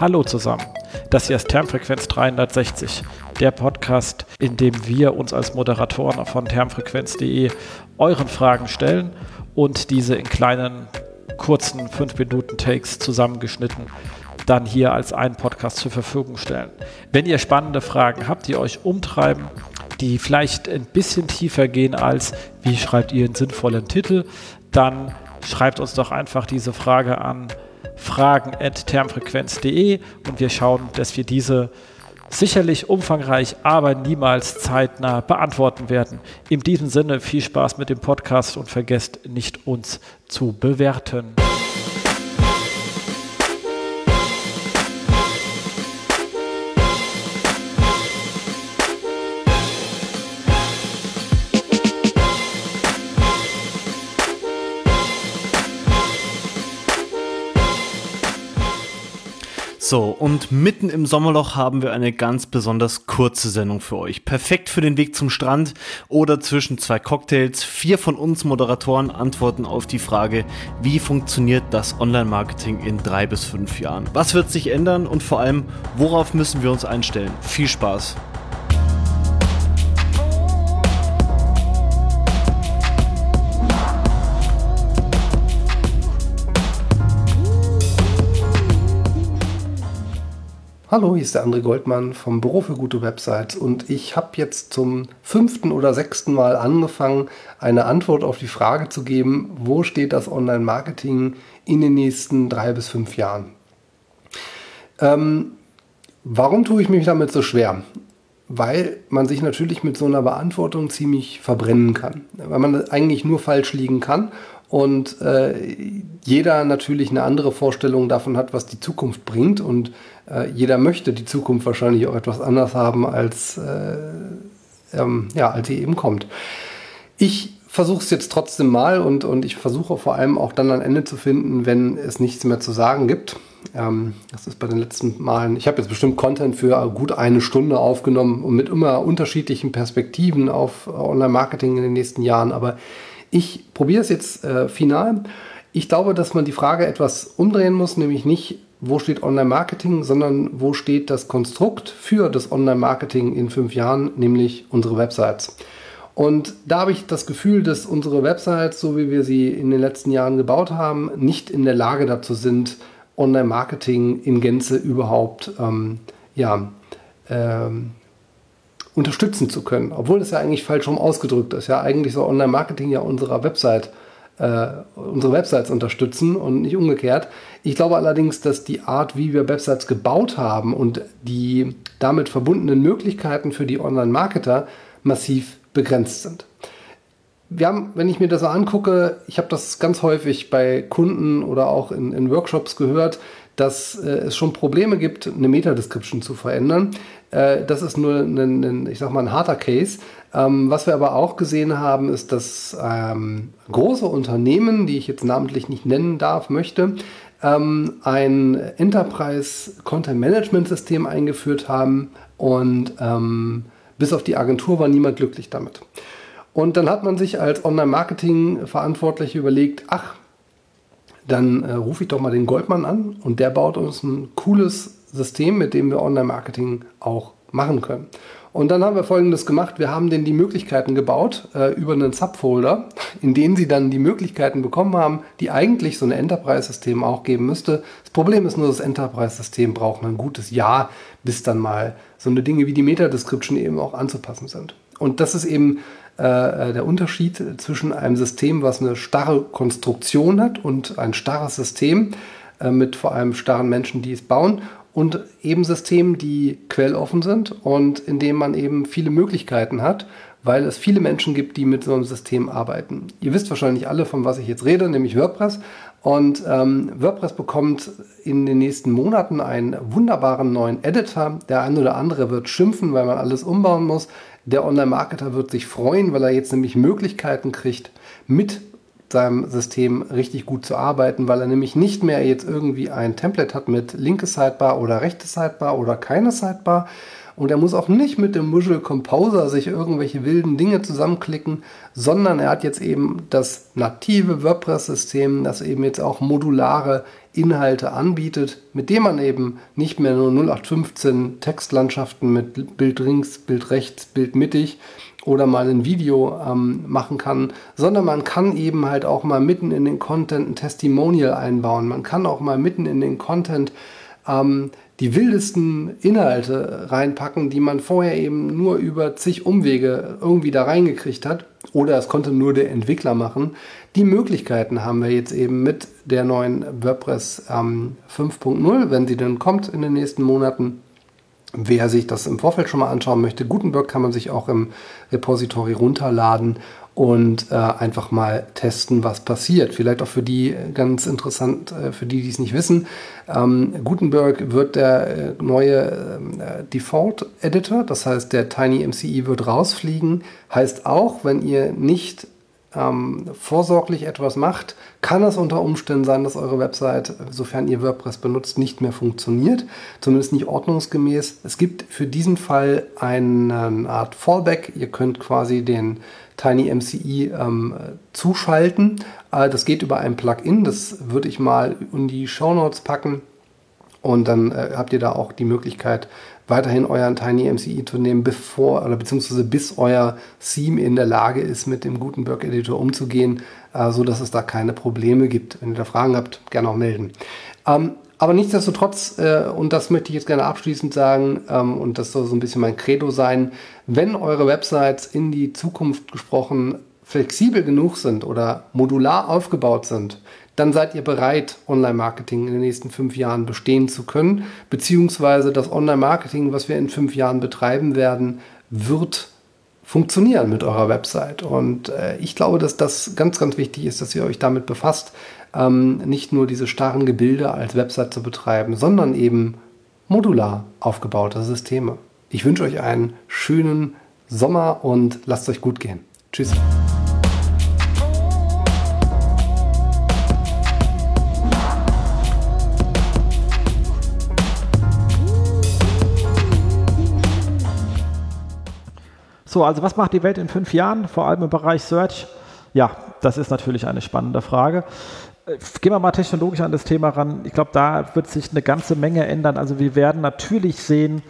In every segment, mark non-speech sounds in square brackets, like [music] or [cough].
Hallo zusammen, das hier ist Termfrequenz 360, der Podcast, in dem wir uns als Moderatoren von termfrequenz.de euren Fragen stellen und diese in kleinen, kurzen 5-Minuten-Takes zusammengeschnitten dann hier als einen Podcast zur Verfügung stellen. Wenn ihr spannende Fragen habt, die euch umtreiben, die vielleicht ein bisschen tiefer gehen als, wie schreibt ihr einen sinnvollen Titel, dann schreibt uns doch einfach diese Frage an fragen.termfrequenz.de und wir schauen, dass wir diese sicherlich umfangreich, aber niemals zeitnah beantworten werden. In diesem Sinne viel Spaß mit dem Podcast und vergesst nicht uns zu bewerten. So, und mitten im Sommerloch haben wir eine ganz besonders kurze Sendung für euch. Perfekt für den Weg zum Strand oder zwischen zwei Cocktails. Vier von uns Moderatoren antworten auf die Frage, wie funktioniert das Online-Marketing in drei bis fünf Jahren? Was wird sich ändern und vor allem, worauf müssen wir uns einstellen? Viel Spaß! Hallo, hier ist der André Goldmann vom Büro für gute Websites und ich habe jetzt zum fünften oder sechsten Mal angefangen, eine Antwort auf die Frage zu geben, wo steht das Online-Marketing in den nächsten drei bis fünf Jahren. Ähm, warum tue ich mich damit so schwer? Weil man sich natürlich mit so einer Beantwortung ziemlich verbrennen kann, weil man eigentlich nur falsch liegen kann und äh, jeder natürlich eine andere Vorstellung davon hat, was die Zukunft bringt und äh, jeder möchte die Zukunft wahrscheinlich auch etwas anders haben, als, äh, ähm, ja, als sie eben kommt. Ich versuche es jetzt trotzdem mal und, und ich versuche vor allem auch dann ein Ende zu finden, wenn es nichts mehr zu sagen gibt. Ähm, das ist bei den letzten Malen, ich habe jetzt bestimmt Content für gut eine Stunde aufgenommen und mit immer unterschiedlichen Perspektiven auf Online-Marketing in den nächsten Jahren, aber ich probiere es jetzt äh, final. Ich glaube, dass man die Frage etwas umdrehen muss, nämlich nicht, wo steht Online-Marketing, sondern wo steht das Konstrukt für das Online-Marketing in fünf Jahren, nämlich unsere Websites. Und da habe ich das Gefühl, dass unsere Websites, so wie wir sie in den letzten Jahren gebaut haben, nicht in der Lage dazu sind, Online-Marketing in Gänze überhaupt ähm, ja, ähm, unterstützen zu können. Obwohl das ja eigentlich falsch rum ausgedrückt ist. Ja, eigentlich soll Online-Marketing ja unserer Website äh, unsere Websites unterstützen und nicht umgekehrt. Ich glaube allerdings, dass die Art, wie wir Websites gebaut haben und die damit verbundenen Möglichkeiten für die Online-Marketer massiv begrenzt sind. Wir haben, wenn ich mir das angucke, ich habe das ganz häufig bei Kunden oder auch in, in Workshops gehört, dass äh, es schon Probleme gibt, eine Meta-Description zu verändern. Äh, das ist nur ein, ein, ich sag mal, ein harter Case. Ähm, was wir aber auch gesehen haben, ist, dass ähm, große Unternehmen, die ich jetzt namentlich nicht nennen darf, möchte, ähm, ein Enterprise Content Management System eingeführt haben und ähm, bis auf die Agentur war niemand glücklich damit. Und dann hat man sich als Online-Marketing-Verantwortliche überlegt, ach, dann äh, rufe ich doch mal den Goldmann an und der baut uns ein cooles System, mit dem wir Online-Marketing auch machen können. Und dann haben wir folgendes gemacht. Wir haben denen die Möglichkeiten gebaut äh, über einen Subfolder, in denen sie dann die Möglichkeiten bekommen haben, die eigentlich so ein Enterprise-System auch geben müsste. Das Problem ist nur, das Enterprise-System braucht ein gutes Jahr, bis dann mal so eine Dinge wie die Meta-Description eben auch anzupassen sind. Und das ist eben äh, der Unterschied zwischen einem System, was eine starre Konstruktion hat und ein starres System äh, mit vor allem starren Menschen, die es bauen und eben Systemen, die quelloffen sind und in denen man eben viele Möglichkeiten hat, weil es viele Menschen gibt, die mit so einem System arbeiten. Ihr wisst wahrscheinlich alle, von was ich jetzt rede, nämlich WordPress. Und ähm, WordPress bekommt in den nächsten Monaten einen wunderbaren neuen Editor. Der eine oder andere wird schimpfen, weil man alles umbauen muss. Der Online-Marketer wird sich freuen, weil er jetzt nämlich Möglichkeiten kriegt, mit seinem System richtig gut zu arbeiten, weil er nämlich nicht mehr jetzt irgendwie ein Template hat mit linke Sidebar oder rechte Sidebar oder keine Sidebar und er muss auch nicht mit dem Visual Composer sich irgendwelche wilden Dinge zusammenklicken, sondern er hat jetzt eben das native WordPress-System, das eben jetzt auch modulare Inhalte anbietet, mit dem man eben nicht mehr nur 0815 Textlandschaften mit Bild links, Bild rechts, Bild mittig oder mal ein Video ähm, machen kann, sondern man kann eben halt auch mal mitten in den Content ein Testimonial einbauen. Man kann auch mal mitten in den Content ähm, die wildesten Inhalte reinpacken, die man vorher eben nur über zig Umwege irgendwie da reingekriegt hat. Oder es konnte nur der Entwickler machen. Die Möglichkeiten haben wir jetzt eben mit der neuen WordPress ähm, 5.0, wenn sie dann kommt in den nächsten Monaten. Wer sich das im Vorfeld schon mal anschauen möchte, Gutenberg kann man sich auch im Repository runterladen und äh, einfach mal testen, was passiert. Vielleicht auch für die ganz interessant, äh, für die, die es nicht wissen. Ähm, Gutenberg wird der äh, neue äh, Default Editor, das heißt, der Tiny MCE wird rausfliegen. Heißt auch, wenn ihr nicht ähm, vorsorglich etwas macht, kann es unter Umständen sein, dass eure Website, sofern ihr WordPress benutzt, nicht mehr funktioniert, zumindest nicht ordnungsgemäß. Es gibt für diesen Fall eine Art Fallback. Ihr könnt quasi den TinyMCE ähm, zuschalten. Äh, das geht über ein Plugin, das würde ich mal in die Show Notes packen. Und dann äh, habt ihr da auch die Möglichkeit, weiterhin euren TinyMCE zu nehmen, bevor oder beziehungsweise bis euer Theme in der Lage ist, mit dem Gutenberg Editor umzugehen, äh, so dass es da keine Probleme gibt. Wenn ihr da Fragen habt, gerne auch melden. Ähm, aber nichtsdestotrotz, äh, und das möchte ich jetzt gerne abschließend sagen, ähm, und das soll so ein bisschen mein Credo sein, wenn eure Websites in die Zukunft gesprochen flexibel genug sind oder modular aufgebaut sind, dann seid ihr bereit, Online-Marketing in den nächsten fünf Jahren bestehen zu können, beziehungsweise das Online-Marketing, was wir in fünf Jahren betreiben werden, wird funktionieren mit eurer Website. Und äh, ich glaube, dass das ganz, ganz wichtig ist, dass ihr euch damit befasst, ähm, nicht nur diese starren Gebilde als Website zu betreiben, sondern eben modular aufgebaute Systeme. Ich wünsche euch einen schönen Sommer und lasst euch gut gehen. Tschüss. So, also was macht die Welt in fünf Jahren, vor allem im Bereich Search? Ja, das ist natürlich eine spannende Frage. Äh, gehen wir mal technologisch an das Thema ran. Ich glaube, da wird sich eine ganze Menge ändern. Also wir werden natürlich sehen,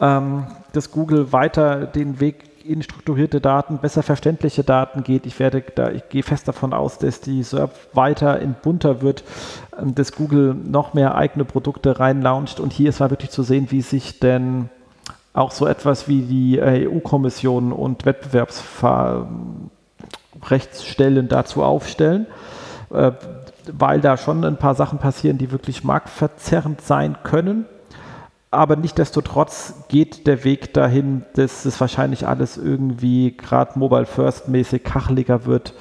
ähm, dass Google weiter den Weg in strukturierte Daten, besser verständliche Daten geht. Ich werde da, ich gehe fest davon aus, dass die SERP weiter in bunter wird, ähm, dass Google noch mehr eigene Produkte reinlauncht. Und hier ist mal wirklich zu sehen, wie sich denn auch so etwas wie die äh, EU-Kommission und Wettbewerbsrechtsstellen dazu aufstellen, äh, weil da schon ein paar Sachen passieren, die wirklich marktverzerrend sein können. Aber nichtdestotrotz geht der Weg dahin, dass es wahrscheinlich alles irgendwie gerade Mobile First mäßig kacheliger wird,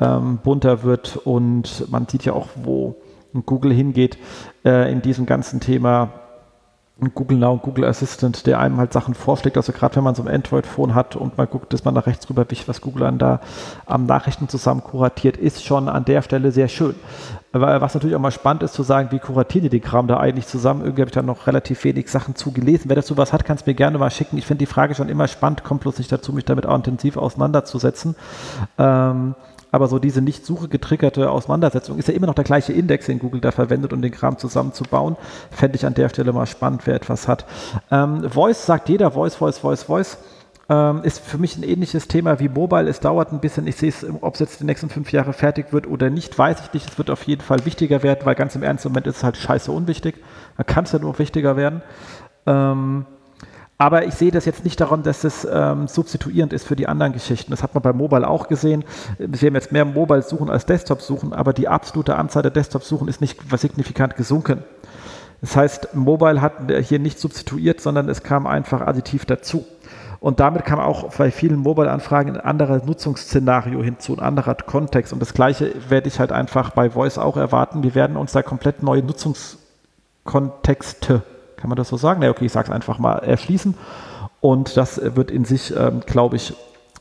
ähm, bunter wird und man sieht ja auch, wo Google hingeht äh, in diesem ganzen Thema Google Now und Google Assistant, der einem halt Sachen vorschlägt. Also gerade wenn man so ein Android-Phone hat und mal guckt, dass man nach rechts rüber wischt, was Google dann da am Nachrichten zusammen kuratiert, ist schon an der Stelle sehr schön. Was natürlich auch mal spannend ist zu sagen, wie kuratieren die den Kram da eigentlich zusammen? Irgendwie habe ich da noch relativ wenig Sachen zugelesen. Wer dazu was hat, kann es mir gerne mal schicken. Ich finde die Frage schon immer spannend, kommt bloß nicht dazu, mich damit auch intensiv auseinanderzusetzen. Ähm, aber so diese nicht Suche getriggerte Auseinandersetzung ist ja immer noch der gleiche Index, den Google da verwendet, um den Kram zusammenzubauen. Fände ich an der Stelle mal spannend, wer etwas hat. Ähm, Voice sagt jeder, Voice, Voice, Voice, Voice. Ähm, ist für mich ein ähnliches Thema wie Mobile. Es dauert ein bisschen. Ich sehe es, ob es jetzt die nächsten fünf Jahre fertig wird oder nicht, weiß ich nicht. Es wird auf jeden Fall wichtiger werden, weil ganz im Ernst, im Moment ist es halt scheiße unwichtig. Da kann es ja nur wichtiger werden. Ähm, aber ich sehe das jetzt nicht daran, dass es ähm, substituierend ist für die anderen Geschichten. Das hat man bei Mobile auch gesehen. Wir haben jetzt mehr Mobile-Suchen als Desktop-Suchen, aber die absolute Anzahl der Desktop-Suchen ist nicht signifikant gesunken. Das heißt, Mobile hat hier nicht substituiert, sondern es kam einfach additiv dazu. Und damit kam auch bei vielen Mobile-Anfragen ein anderes Nutzungsszenario hinzu, ein anderer Kontext. Und das Gleiche werde ich halt einfach bei Voice auch erwarten. Wir werden uns da komplett neue Nutzungskontexte kann man das so sagen? Ne, okay, ich sage es einfach mal, erschließen. Und das wird in sich, ähm, glaube ich,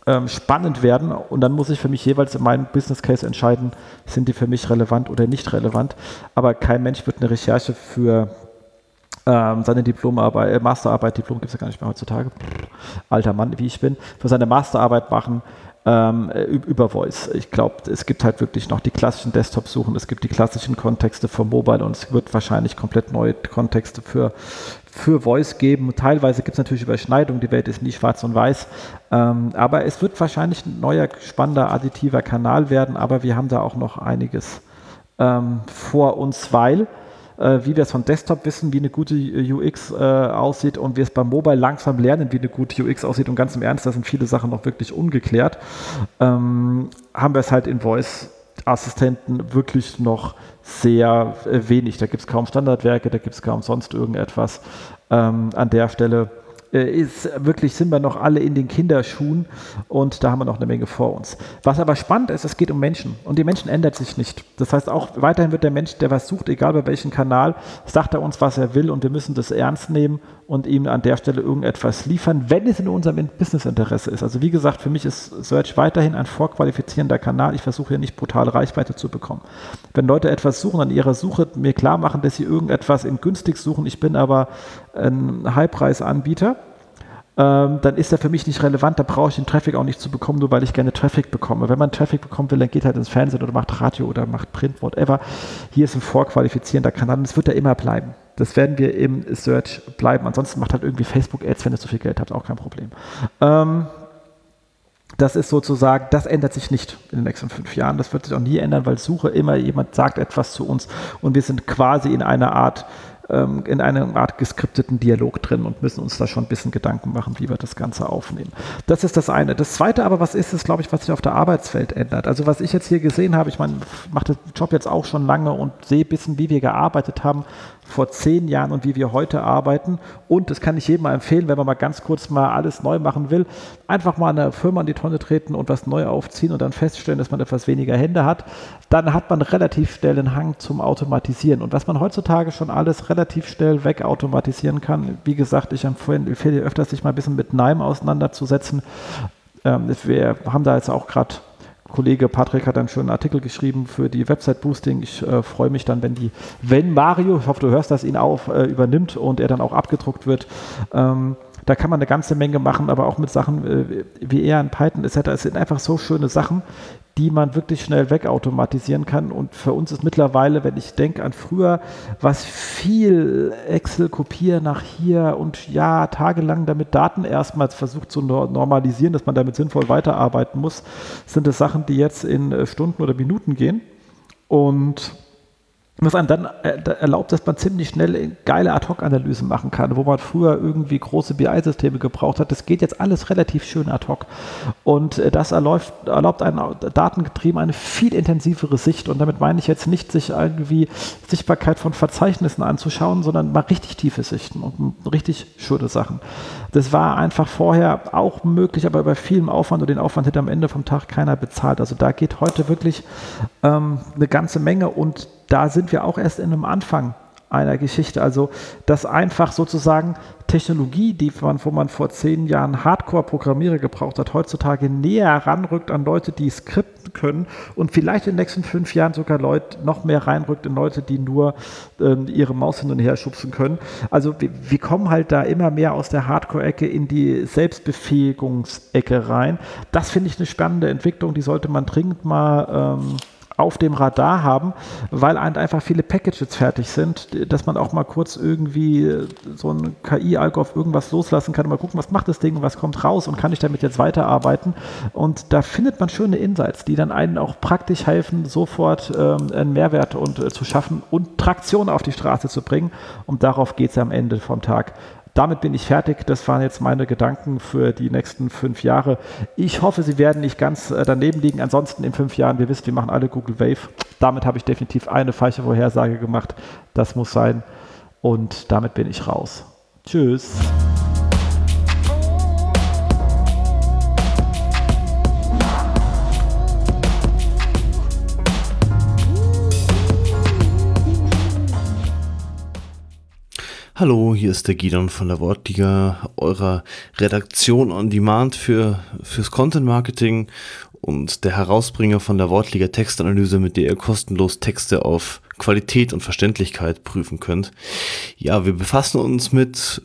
ähm, spannend werden. Und dann muss ich für mich jeweils in meinem Business Case entscheiden, sind die für mich relevant oder nicht relevant. Aber kein Mensch wird eine Recherche für ähm, seine Diplomarbeit, äh, Masterarbeit, Diplom gibt es ja gar nicht mehr heutzutage, alter Mann, wie ich bin, für seine Masterarbeit machen ähm, über Voice. Ich glaube, es gibt halt wirklich noch die klassischen Desktop-Suchen, es gibt die klassischen Kontexte für Mobile und es wird wahrscheinlich komplett neue Kontexte für, für Voice geben. Teilweise gibt es natürlich Überschneidungen, die Welt ist nie schwarz und weiß, ähm, aber es wird wahrscheinlich ein neuer, spannender, additiver Kanal werden, aber wir haben da auch noch einiges ähm, vor uns, weil wie wir es von Desktop wissen, wie eine gute UX äh, aussieht und wir es beim Mobile langsam lernen, wie eine gute UX aussieht. Und ganz im Ernst, da sind viele Sachen noch wirklich ungeklärt. Ähm, haben wir es halt in Voice Assistenten wirklich noch sehr äh, wenig. Da gibt es kaum Standardwerke, da gibt es kaum sonst irgendetwas. Ähm, an der Stelle äh, ist wirklich, sind wir noch alle in den Kinderschuhen und da haben wir noch eine Menge vor uns. Was aber spannend ist, es geht um Menschen und die Menschen ändert sich nicht. Das heißt, auch weiterhin wird der Mensch, der was sucht, egal bei welchem Kanal, sagt er uns, was er will und wir müssen das ernst nehmen und ihm an der Stelle irgendetwas liefern, wenn es in unserem Businessinteresse ist. Also wie gesagt, für mich ist Search weiterhin ein vorqualifizierender Kanal. Ich versuche hier nicht brutal Reichweite zu bekommen. Wenn Leute etwas suchen, an ihrer Suche mir klar machen, dass sie irgendetwas in günstig suchen, ich bin aber ein Highpreisanbieter, ähm, dann ist er für mich nicht relevant. Da brauche ich den Traffic auch nicht zu bekommen, nur weil ich gerne Traffic bekomme. Wenn man Traffic bekommen will, dann geht halt ins Fernsehen oder macht Radio oder macht Print, whatever. Hier ist ein vorqualifizierender Kanal und es wird da immer bleiben. Das werden wir im Search bleiben. Ansonsten macht halt irgendwie Facebook Ads, wenn ihr so viel Geld habt, auch kein Problem. Ähm, das ist sozusagen, das ändert sich nicht in den nächsten fünf Jahren. Das wird sich auch nie ändern, weil Suche immer jemand sagt etwas zu uns und wir sind quasi in einer Art ähm, in einer Art geskripteten Dialog drin und müssen uns da schon ein bisschen Gedanken machen, wie wir das Ganze aufnehmen. Das ist das eine. Das zweite aber, was ist es, glaube ich, was sich auf der Arbeitswelt ändert? Also was ich jetzt hier gesehen habe, ich meine, ich mache den Job jetzt auch schon lange und sehe ein bisschen, wie wir gearbeitet haben vor zehn Jahren und wie wir heute arbeiten. Und das kann ich jedem mal empfehlen, wenn man mal ganz kurz mal alles neu machen will, einfach mal eine Firma in die Tonne treten und was neu aufziehen und dann feststellen, dass man etwas weniger Hände hat. Dann hat man relativ schnell den Hang zum Automatisieren. Und was man heutzutage schon alles relativ schnell wegautomatisieren kann, wie gesagt, ich empfehle öfters, sich mal ein bisschen mit NIME auseinanderzusetzen. Ähm, wir haben da jetzt auch gerade Kollege Patrick hat einen schönen Artikel geschrieben für die Website Boosting. Ich äh, freue mich dann, wenn die, wenn Mario, ich hoffe, du hörst das, ihn auf äh, übernimmt und er dann auch abgedruckt wird. Ähm, da kann man eine ganze Menge machen, aber auch mit Sachen äh, wie eher in Python etc. Es sind einfach so schöne Sachen, die man wirklich schnell wegautomatisieren kann. Und für uns ist mittlerweile, wenn ich denke an früher, was viel Excel kopieren nach hier und ja, tagelang damit Daten erstmals versucht zu normalisieren, dass man damit sinnvoll weiterarbeiten muss, sind es Sachen, die jetzt in äh, Stunden oder Minuten gehen. Und was einem dann äh, erlaubt, dass man ziemlich schnell geile Ad-Hoc-Analysen machen kann, wo man früher irgendwie große BI-Systeme gebraucht hat. Das geht jetzt alles relativ schön ad hoc. Und äh, das erlaubt, erlaubt einem datengetrieben eine viel intensivere Sicht. Und damit meine ich jetzt nicht, sich irgendwie Sichtbarkeit von Verzeichnissen anzuschauen, sondern mal richtig tiefe Sichten und richtig schöne Sachen. Das war einfach vorher auch möglich, aber bei vielem Aufwand und den Aufwand hätte am Ende vom Tag keiner bezahlt. Also da geht heute wirklich ähm, eine ganze Menge und da sind wir auch erst in einem Anfang einer Geschichte. Also, dass einfach sozusagen Technologie, die man, wo man vor zehn Jahren Hardcore-Programmierer gebraucht hat, heutzutage näher ranrückt an Leute, die skripten können und vielleicht in den nächsten fünf Jahren sogar Leute noch mehr reinrückt in Leute, die nur ähm, ihre Maus hin und her schubsen können. Also wir, wir kommen halt da immer mehr aus der Hardcore-Ecke in die Selbstbefähigungsecke rein. Das finde ich eine spannende Entwicklung, die sollte man dringend mal ähm, auf dem Radar haben, weil einfach viele Packages fertig sind, dass man auch mal kurz irgendwie so ein KI-Algo auf irgendwas loslassen kann und mal gucken, was macht das Ding und was kommt raus und kann ich damit jetzt weiterarbeiten. Und da findet man schöne Insights, die dann einen auch praktisch helfen, sofort ähm, einen Mehrwert und, äh, zu schaffen und Traktion auf die Straße zu bringen. Und darauf geht es am Ende vom Tag damit bin ich fertig. Das waren jetzt meine Gedanken für die nächsten fünf Jahre. Ich hoffe, sie werden nicht ganz äh, daneben liegen. Ansonsten in fünf Jahren, wir wissen, wir machen alle Google Wave. Damit habe ich definitiv eine falsche Vorhersage gemacht. Das muss sein. Und damit bin ich raus. Tschüss. Hallo, hier ist der Gidon von der Wortliga, eurer Redaktion on Demand für, fürs Content Marketing und der Herausbringer von der Wortliga Textanalyse, mit der ihr kostenlos Texte auf Qualität und Verständlichkeit prüfen könnt. Ja, wir befassen uns mit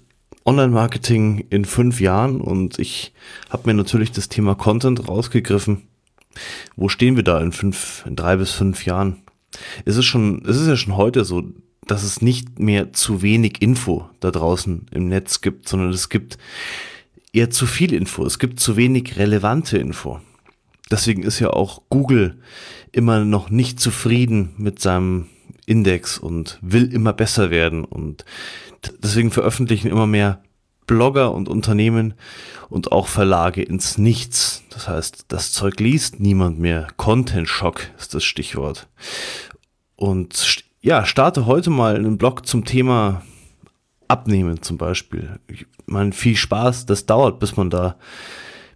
Online-Marketing in fünf Jahren und ich habe mir natürlich das Thema Content rausgegriffen. Wo stehen wir da in fünf, in drei bis fünf Jahren? Es ist es ist ja schon heute so, dass es nicht mehr zu wenig Info da draußen im Netz gibt, sondern es gibt eher zu viel Info. Es gibt zu wenig relevante Info. Deswegen ist ja auch Google immer noch nicht zufrieden mit seinem Index und will immer besser werden und deswegen veröffentlichen immer mehr Blogger und Unternehmen und auch Verlage ins Nichts. Das heißt, das Zeug liest niemand mehr. Content Shock ist das Stichwort. Und ja, starte heute mal einen Blog zum Thema Abnehmen zum Beispiel. Ich meine, viel Spaß, das dauert, bis man da,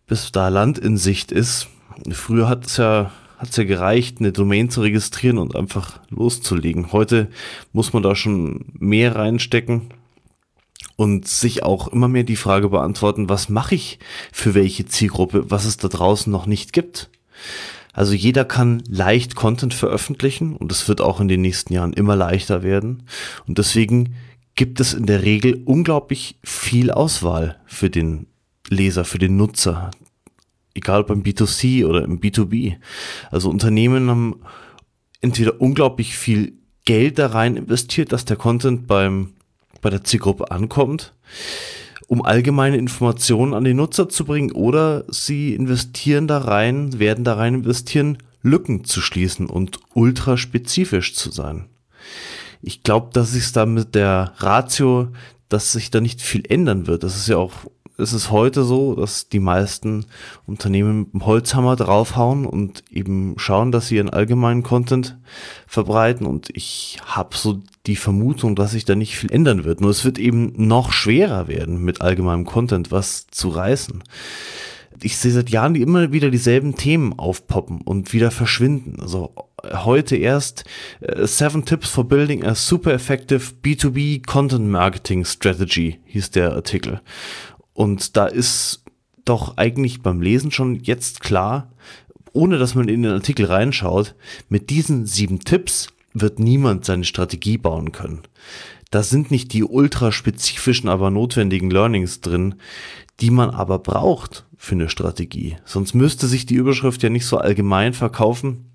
bis da Land in Sicht ist. Früher hat es ja, hat es ja gereicht, eine Domain zu registrieren und einfach loszulegen. Heute muss man da schon mehr reinstecken und sich auch immer mehr die Frage beantworten, was mache ich für welche Zielgruppe, was es da draußen noch nicht gibt. Also jeder kann leicht Content veröffentlichen und es wird auch in den nächsten Jahren immer leichter werden. Und deswegen gibt es in der Regel unglaublich viel Auswahl für den Leser, für den Nutzer. Egal beim B2C oder im B2B. Also Unternehmen haben entweder unglaublich viel Geld da rein investiert, dass der Content beim, bei der Zielgruppe ankommt um allgemeine Informationen an die Nutzer zu bringen oder sie investieren da rein, werden da rein investieren, Lücken zu schließen und ultra spezifisch zu sein. Ich glaube, dass sich da mit der Ratio, dass sich da nicht viel ändern wird. Das ist ja auch ist es heute so, dass die meisten Unternehmen mit dem Holzhammer draufhauen und eben schauen, dass sie ihren allgemeinen Content verbreiten. Und ich habe so die Vermutung, dass sich da nicht viel ändern wird. Nur es wird eben noch schwerer werden, mit allgemeinem Content was zu reißen. Ich sehe seit Jahren immer wieder dieselben Themen aufpoppen und wieder verschwinden. Also heute erst uh, Seven Tips for Building a Super Effective B2B Content Marketing Strategy hieß der Artikel. Und da ist doch eigentlich beim Lesen schon jetzt klar, ohne dass man in den Artikel reinschaut, mit diesen sieben Tipps wird niemand seine Strategie bauen können. Da sind nicht die ultraspezifischen, aber notwendigen Learnings drin, die man aber braucht für eine Strategie. Sonst müsste sich die Überschrift ja nicht so allgemein verkaufen,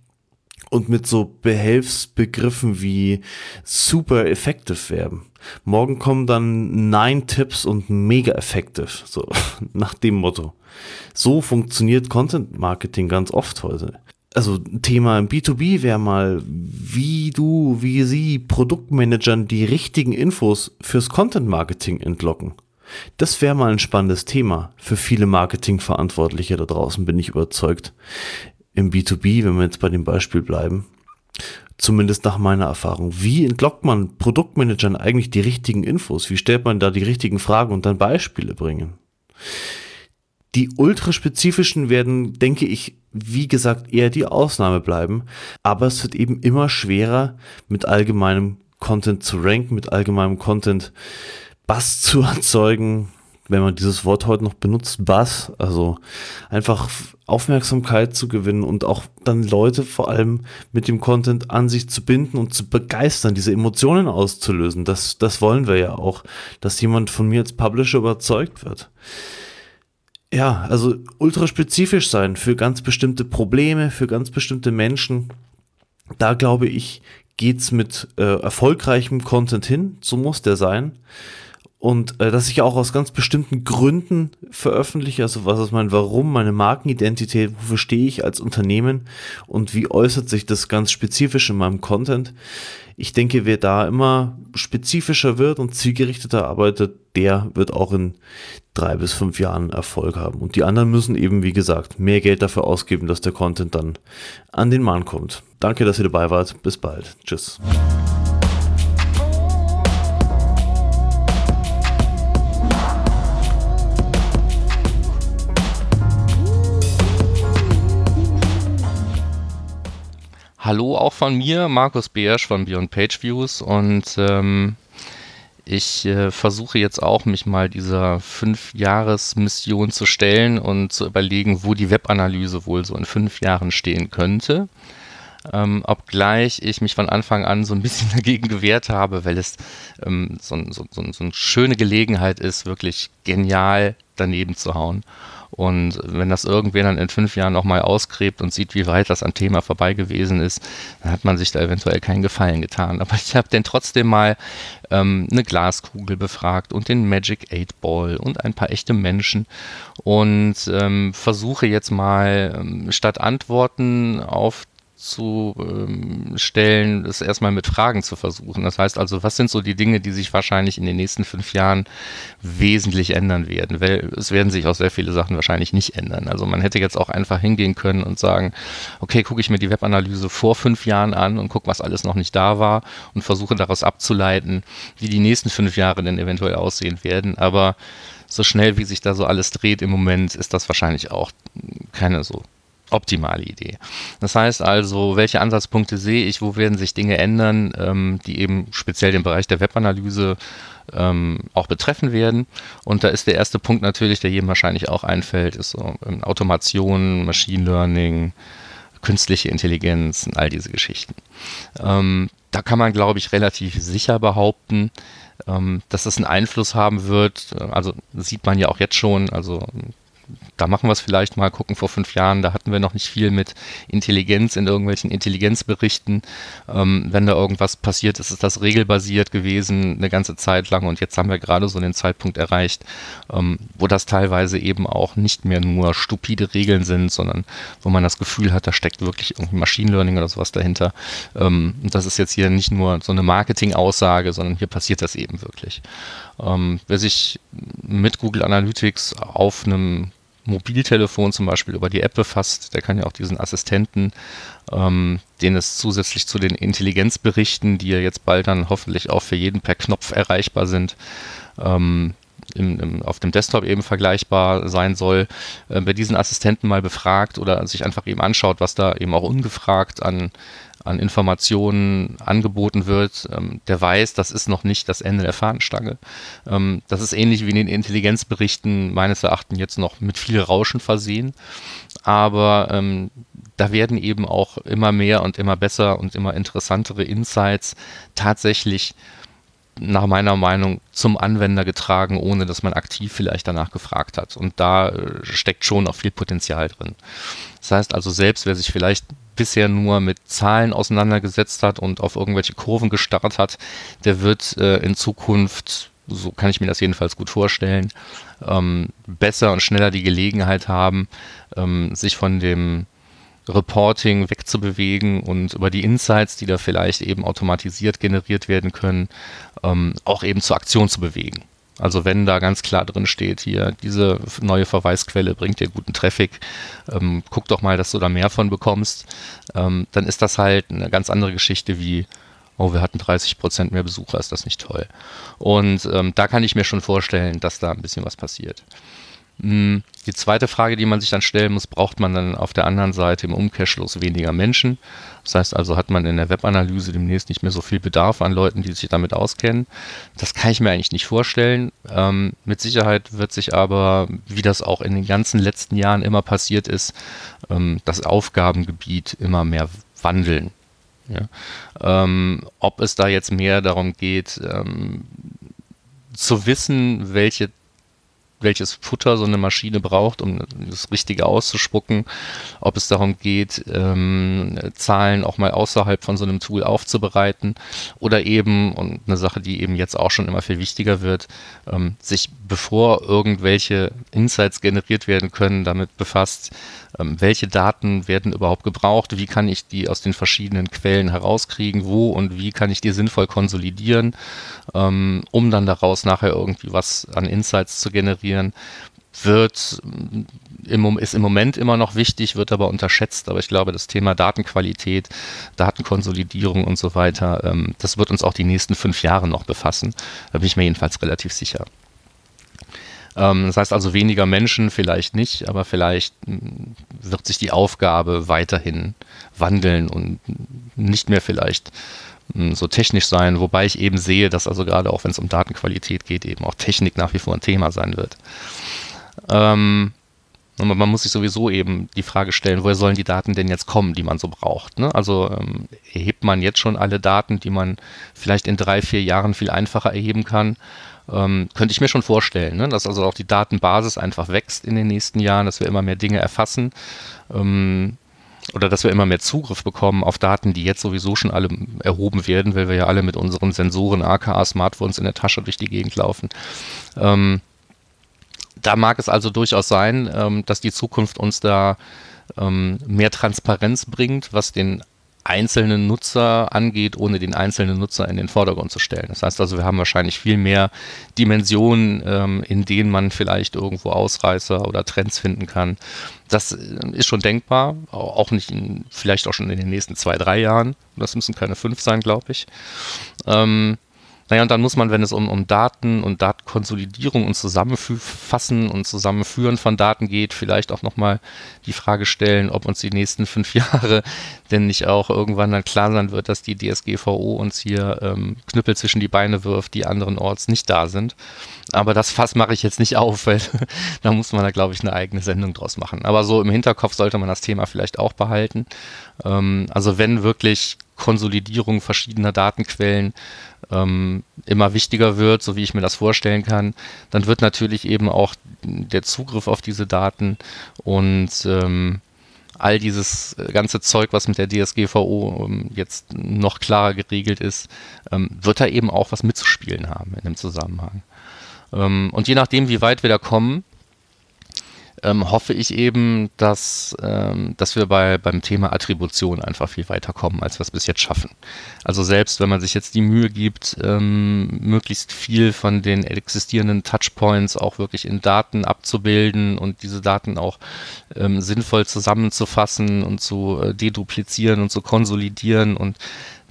und mit so Behelfsbegriffen wie super effective werben. Morgen kommen dann nine Tipps und mega effective, so [laughs] nach dem Motto. So funktioniert Content Marketing ganz oft heute. Also Thema im B2B wäre mal, wie du, wie sie Produktmanagern die richtigen Infos fürs Content Marketing entlocken. Das wäre mal ein spannendes Thema für viele Marketingverantwortliche da draußen, bin ich überzeugt im B2B, wenn wir jetzt bei dem Beispiel bleiben, zumindest nach meiner Erfahrung. Wie entlockt man Produktmanagern eigentlich die richtigen Infos? Wie stellt man da die richtigen Fragen und dann Beispiele bringen? Die ultraspezifischen werden, denke ich, wie gesagt, eher die Ausnahme bleiben, aber es wird eben immer schwerer, mit allgemeinem Content zu ranken, mit allgemeinem Content Bass zu erzeugen, wenn man dieses Wort heute noch benutzt, Buzz, also einfach Aufmerksamkeit zu gewinnen und auch dann Leute vor allem mit dem Content an sich zu binden und zu begeistern, diese Emotionen auszulösen. Das, das wollen wir ja auch, dass jemand von mir als Publisher überzeugt wird. Ja, also ultra spezifisch sein für ganz bestimmte Probleme, für ganz bestimmte Menschen. Da glaube ich, geht's mit äh, erfolgreichem Content hin, so muss der sein und äh, dass ich auch aus ganz bestimmten Gründen veröffentliche, also was ist mein Warum, meine Markenidentität, wofür stehe ich als Unternehmen und wie äußert sich das ganz spezifisch in meinem Content. Ich denke, wer da immer spezifischer wird und zielgerichteter arbeitet, der wird auch in drei bis fünf Jahren Erfolg haben. Und die anderen müssen eben, wie gesagt, mehr Geld dafür ausgeben, dass der Content dann an den Mann kommt. Danke, dass ihr dabei wart. Bis bald. Tschüss. Hallo auch von mir, Markus Beersch von Beyond Page Views und ähm, ich äh, versuche jetzt auch, mich mal dieser Fünf-Jahres-Mission zu stellen und zu überlegen, wo die Webanalyse wohl so in fünf Jahren stehen könnte. Ähm, obgleich ich mich von Anfang an so ein bisschen [laughs] dagegen gewehrt habe, weil es ähm, so, so, so, so eine schöne Gelegenheit ist, wirklich genial daneben zu hauen. Und wenn das irgendwer dann in fünf Jahren nochmal ausgräbt und sieht, wie weit das am Thema vorbei gewesen ist, dann hat man sich da eventuell keinen Gefallen getan. Aber ich habe dann trotzdem mal ähm, eine Glaskugel befragt und den Magic 8 Ball und ein paar echte Menschen und ähm, versuche jetzt mal ähm, statt Antworten auf zu ähm, stellen, das erstmal mit Fragen zu versuchen. Das heißt also, was sind so die Dinge, die sich wahrscheinlich in den nächsten fünf Jahren wesentlich ändern werden? Weil es werden sich auch sehr viele Sachen wahrscheinlich nicht ändern. Also man hätte jetzt auch einfach hingehen können und sagen, okay, gucke ich mir die Webanalyse vor fünf Jahren an und gucke, was alles noch nicht da war und versuche daraus abzuleiten, wie die nächsten fünf Jahre denn eventuell aussehen werden. Aber so schnell, wie sich da so alles dreht im Moment, ist das wahrscheinlich auch keine so optimale Idee. Das heißt also, welche Ansatzpunkte sehe ich, wo werden sich Dinge ändern, ähm, die eben speziell den Bereich der Webanalyse ähm, auch betreffen werden. Und da ist der erste Punkt natürlich, der jedem wahrscheinlich auch einfällt, ist so ähm, Automation, Machine Learning, künstliche Intelligenz, all diese Geschichten. Ähm, da kann man, glaube ich, relativ sicher behaupten, ähm, dass es einen Einfluss haben wird. Also sieht man ja auch jetzt schon. Also da machen wir es vielleicht mal, gucken vor fünf Jahren, da hatten wir noch nicht viel mit Intelligenz in irgendwelchen Intelligenzberichten. Ähm, wenn da irgendwas passiert ist, ist das regelbasiert gewesen eine ganze Zeit lang und jetzt haben wir gerade so den Zeitpunkt erreicht, ähm, wo das teilweise eben auch nicht mehr nur stupide Regeln sind, sondern wo man das Gefühl hat, da steckt wirklich irgendwie Machine Learning oder sowas dahinter. Ähm, und das ist jetzt hier nicht nur so eine Marketing-Aussage, sondern hier passiert das eben wirklich. Ähm, wer sich mit Google Analytics auf einem Mobiltelefon zum Beispiel über die App befasst, der kann ja auch diesen Assistenten, ähm, den es zusätzlich zu den Intelligenzberichten, die ja jetzt bald dann hoffentlich auch für jeden per Knopf erreichbar sind, ähm, im, im, auf dem Desktop eben vergleichbar sein soll, äh, wer diesen Assistenten mal befragt oder sich einfach eben anschaut, was da eben auch ungefragt an an Informationen angeboten wird, ähm, der weiß, das ist noch nicht das Ende der Fahnenstange. Ähm, das ist ähnlich wie in den Intelligenzberichten meines Erachtens jetzt noch mit viel Rauschen versehen. Aber ähm, da werden eben auch immer mehr und immer besser und immer interessantere Insights tatsächlich nach meiner Meinung zum Anwender getragen, ohne dass man aktiv vielleicht danach gefragt hat. Und da äh, steckt schon auch viel Potenzial drin. Das heißt also, selbst wer sich vielleicht bisher nur mit Zahlen auseinandergesetzt hat und auf irgendwelche Kurven gestarrt hat, der wird äh, in Zukunft, so kann ich mir das jedenfalls gut vorstellen, ähm, besser und schneller die Gelegenheit haben, ähm, sich von dem Reporting wegzubewegen und über die Insights, die da vielleicht eben automatisiert generiert werden können, ähm, auch eben zur Aktion zu bewegen. Also wenn da ganz klar drin steht, hier, diese neue Verweisquelle bringt dir guten Traffic, ähm, guck doch mal, dass du da mehr von bekommst, ähm, dann ist das halt eine ganz andere Geschichte wie, oh, wir hatten 30 Prozent mehr Besucher, ist das nicht toll. Und ähm, da kann ich mir schon vorstellen, dass da ein bisschen was passiert. Hm, die zweite Frage, die man sich dann stellen muss, braucht man dann auf der anderen Seite im Umkehrschluss weniger Menschen? Das heißt also, hat man in der Webanalyse demnächst nicht mehr so viel Bedarf an Leuten, die sich damit auskennen? Das kann ich mir eigentlich nicht vorstellen. Ähm, mit Sicherheit wird sich aber, wie das auch in den ganzen letzten Jahren immer passiert ist, ähm, das Aufgabengebiet immer mehr wandeln. Ja? Ähm, ob es da jetzt mehr darum geht, ähm, zu wissen, welche welches Futter so eine Maschine braucht, um das Richtige auszuspucken, ob es darum geht, ähm, Zahlen auch mal außerhalb von so einem Tool aufzubereiten oder eben, und eine Sache, die eben jetzt auch schon immer viel wichtiger wird, ähm, sich bevor irgendwelche Insights generiert werden können, damit befasst, welche Daten werden überhaupt gebraucht, wie kann ich die aus den verschiedenen Quellen herauskriegen, wo und wie kann ich die sinnvoll konsolidieren, ähm, um dann daraus nachher irgendwie was an Insights zu generieren, wird im, ist im Moment immer noch wichtig, wird aber unterschätzt. Aber ich glaube, das Thema Datenqualität, Datenkonsolidierung und so weiter, ähm, das wird uns auch die nächsten fünf Jahre noch befassen. Da bin ich mir jedenfalls relativ sicher. Ähm, das heißt also weniger Menschen vielleicht nicht, aber vielleicht hm, wird sich die Aufgabe weiterhin wandeln und nicht mehr vielleicht hm, so technisch sein, wobei ich eben sehe, dass also gerade auch wenn es um Datenqualität geht, eben auch Technik nach wie vor ein Thema sein wird. Ähm, man muss sich sowieso eben die Frage stellen, woher sollen die Daten denn jetzt kommen, die man so braucht. Ne? Also ähm, erhebt man jetzt schon alle Daten, die man vielleicht in drei, vier Jahren viel einfacher erheben kann. Ähm, könnte ich mir schon vorstellen, ne? dass also auch die Datenbasis einfach wächst in den nächsten Jahren, dass wir immer mehr Dinge erfassen. Ähm, oder dass wir immer mehr Zugriff bekommen auf Daten, die jetzt sowieso schon alle erhoben werden, weil wir ja alle mit unseren Sensoren, aka Smartphones in der Tasche durch die Gegend laufen. Ähm, da mag es also durchaus sein, ähm, dass die Zukunft uns da ähm, mehr Transparenz bringt, was den einzelnen Nutzer angeht, ohne den einzelnen Nutzer in den Vordergrund zu stellen. Das heißt also, wir haben wahrscheinlich viel mehr Dimensionen, ähm, in denen man vielleicht irgendwo Ausreißer oder Trends finden kann. Das äh, ist schon denkbar, auch nicht in, vielleicht auch schon in den nächsten zwei, drei Jahren. Das müssen keine fünf sein, glaube ich. Ähm, naja, und dann muss man, wenn es um, um Daten und Datenkonsolidierung und Zusammenfassen und Zusammenführen von Daten geht, vielleicht auch nochmal die Frage stellen, ob uns die nächsten fünf [laughs] Jahre denn nicht auch irgendwann dann klar sein wird, dass die DSGVO uns hier ähm, Knüppel zwischen die Beine wirft, die anderenorts nicht da sind. Aber das Fass mache ich jetzt nicht auf, weil [laughs] da muss man da, glaube ich, eine eigene Sendung draus machen. Aber so im Hinterkopf sollte man das Thema vielleicht auch behalten. Ähm, also wenn wirklich Konsolidierung verschiedener Datenquellen ähm, immer wichtiger wird, so wie ich mir das vorstellen kann, dann wird natürlich eben auch der Zugriff auf diese Daten und ähm, all dieses ganze Zeug, was mit der DSGVO ähm, jetzt noch klarer geregelt ist, ähm, wird da eben auch was mitzuspielen haben in dem Zusammenhang. Ähm, und je nachdem, wie weit wir da kommen, ähm, hoffe ich eben, dass, ähm, dass wir bei, beim Thema Attribution einfach viel weiter kommen, als wir es bis jetzt schaffen. Also selbst wenn man sich jetzt die Mühe gibt, ähm, möglichst viel von den existierenden Touchpoints auch wirklich in Daten abzubilden und diese Daten auch ähm, sinnvoll zusammenzufassen und zu äh, deduplizieren und zu konsolidieren und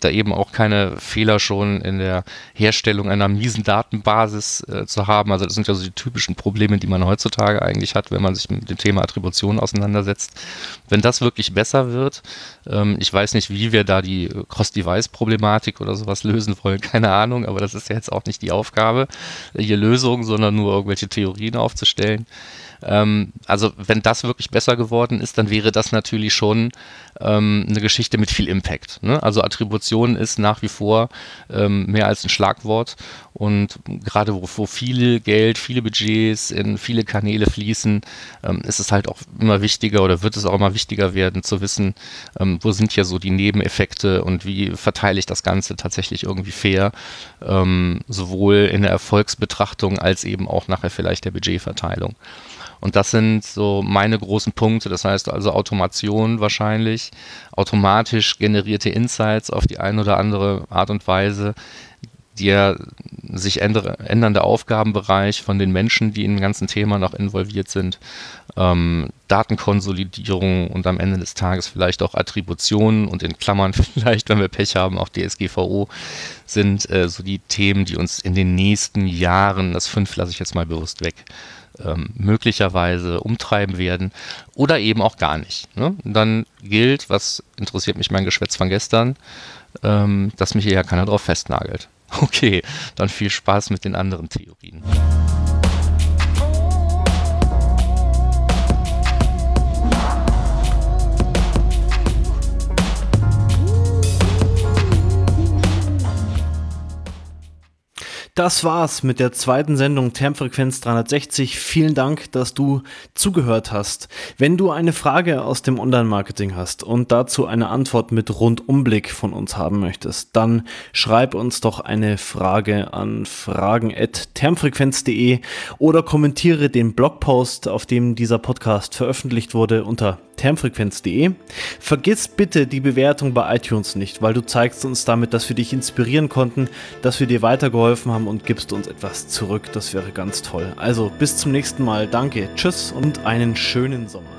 da eben auch keine Fehler schon in der Herstellung einer miesen Datenbasis äh, zu haben. Also das sind ja so die typischen Probleme, die man heutzutage eigentlich hat, wenn man sich mit dem Thema Attribution auseinandersetzt. Wenn das wirklich besser wird, ähm, ich weiß nicht, wie wir da die Cross-Device-Problematik oder sowas lösen wollen, [laughs] keine Ahnung, aber das ist ja jetzt auch nicht die Aufgabe, hier Lösungen, sondern nur irgendwelche Theorien aufzustellen. Ähm, also wenn das wirklich besser geworden ist, dann wäre das natürlich schon ähm, eine Geschichte mit viel Impact. Ne? Also Attribution ist nach wie vor ähm, mehr als ein Schlagwort und gerade wo, wo viel Geld, viele Budgets in viele Kanäle fließen, ähm, ist es halt auch immer wichtiger oder wird es auch immer wichtiger werden zu wissen, ähm, wo sind hier so die Nebeneffekte und wie verteile ich das Ganze tatsächlich irgendwie fair, ähm, sowohl in der Erfolgsbetrachtung als eben auch nachher vielleicht der Budgetverteilung. Und das sind so meine großen Punkte. Das heißt also Automation wahrscheinlich, automatisch generierte Insights auf die eine oder andere Art und Weise, der sich ändernde Aufgabenbereich von den Menschen, die in dem ganzen Thema noch involviert sind, ähm, Datenkonsolidierung und am Ende des Tages vielleicht auch Attributionen und in Klammern [laughs] vielleicht, wenn wir Pech haben, auch DSGVO sind äh, so die Themen, die uns in den nächsten Jahren, das fünf lasse ich jetzt mal bewusst weg, ähm, möglicherweise umtreiben werden oder eben auch gar nicht. Ne? Dann gilt, was interessiert mich mein Geschwätz von gestern, ähm, dass mich hier ja keiner drauf festnagelt. [laughs] Okay, dann viel Spaß mit den anderen Theorien. Das war's mit der zweiten Sendung Termfrequenz 360. Vielen Dank, dass du zugehört hast. Wenn du eine Frage aus dem Online-Marketing hast und dazu eine Antwort mit Rundumblick von uns haben möchtest, dann schreib uns doch eine Frage an fragen.termfrequenz.de oder kommentiere den Blogpost, auf dem dieser Podcast veröffentlicht wurde, unter termfrequenz.de. Vergiss bitte die Bewertung bei iTunes nicht, weil du zeigst uns damit, dass wir dich inspirieren konnten, dass wir dir weitergeholfen haben und gibst uns etwas zurück. Das wäre ganz toll. Also bis zum nächsten Mal. Danke, tschüss und einen schönen Sommer.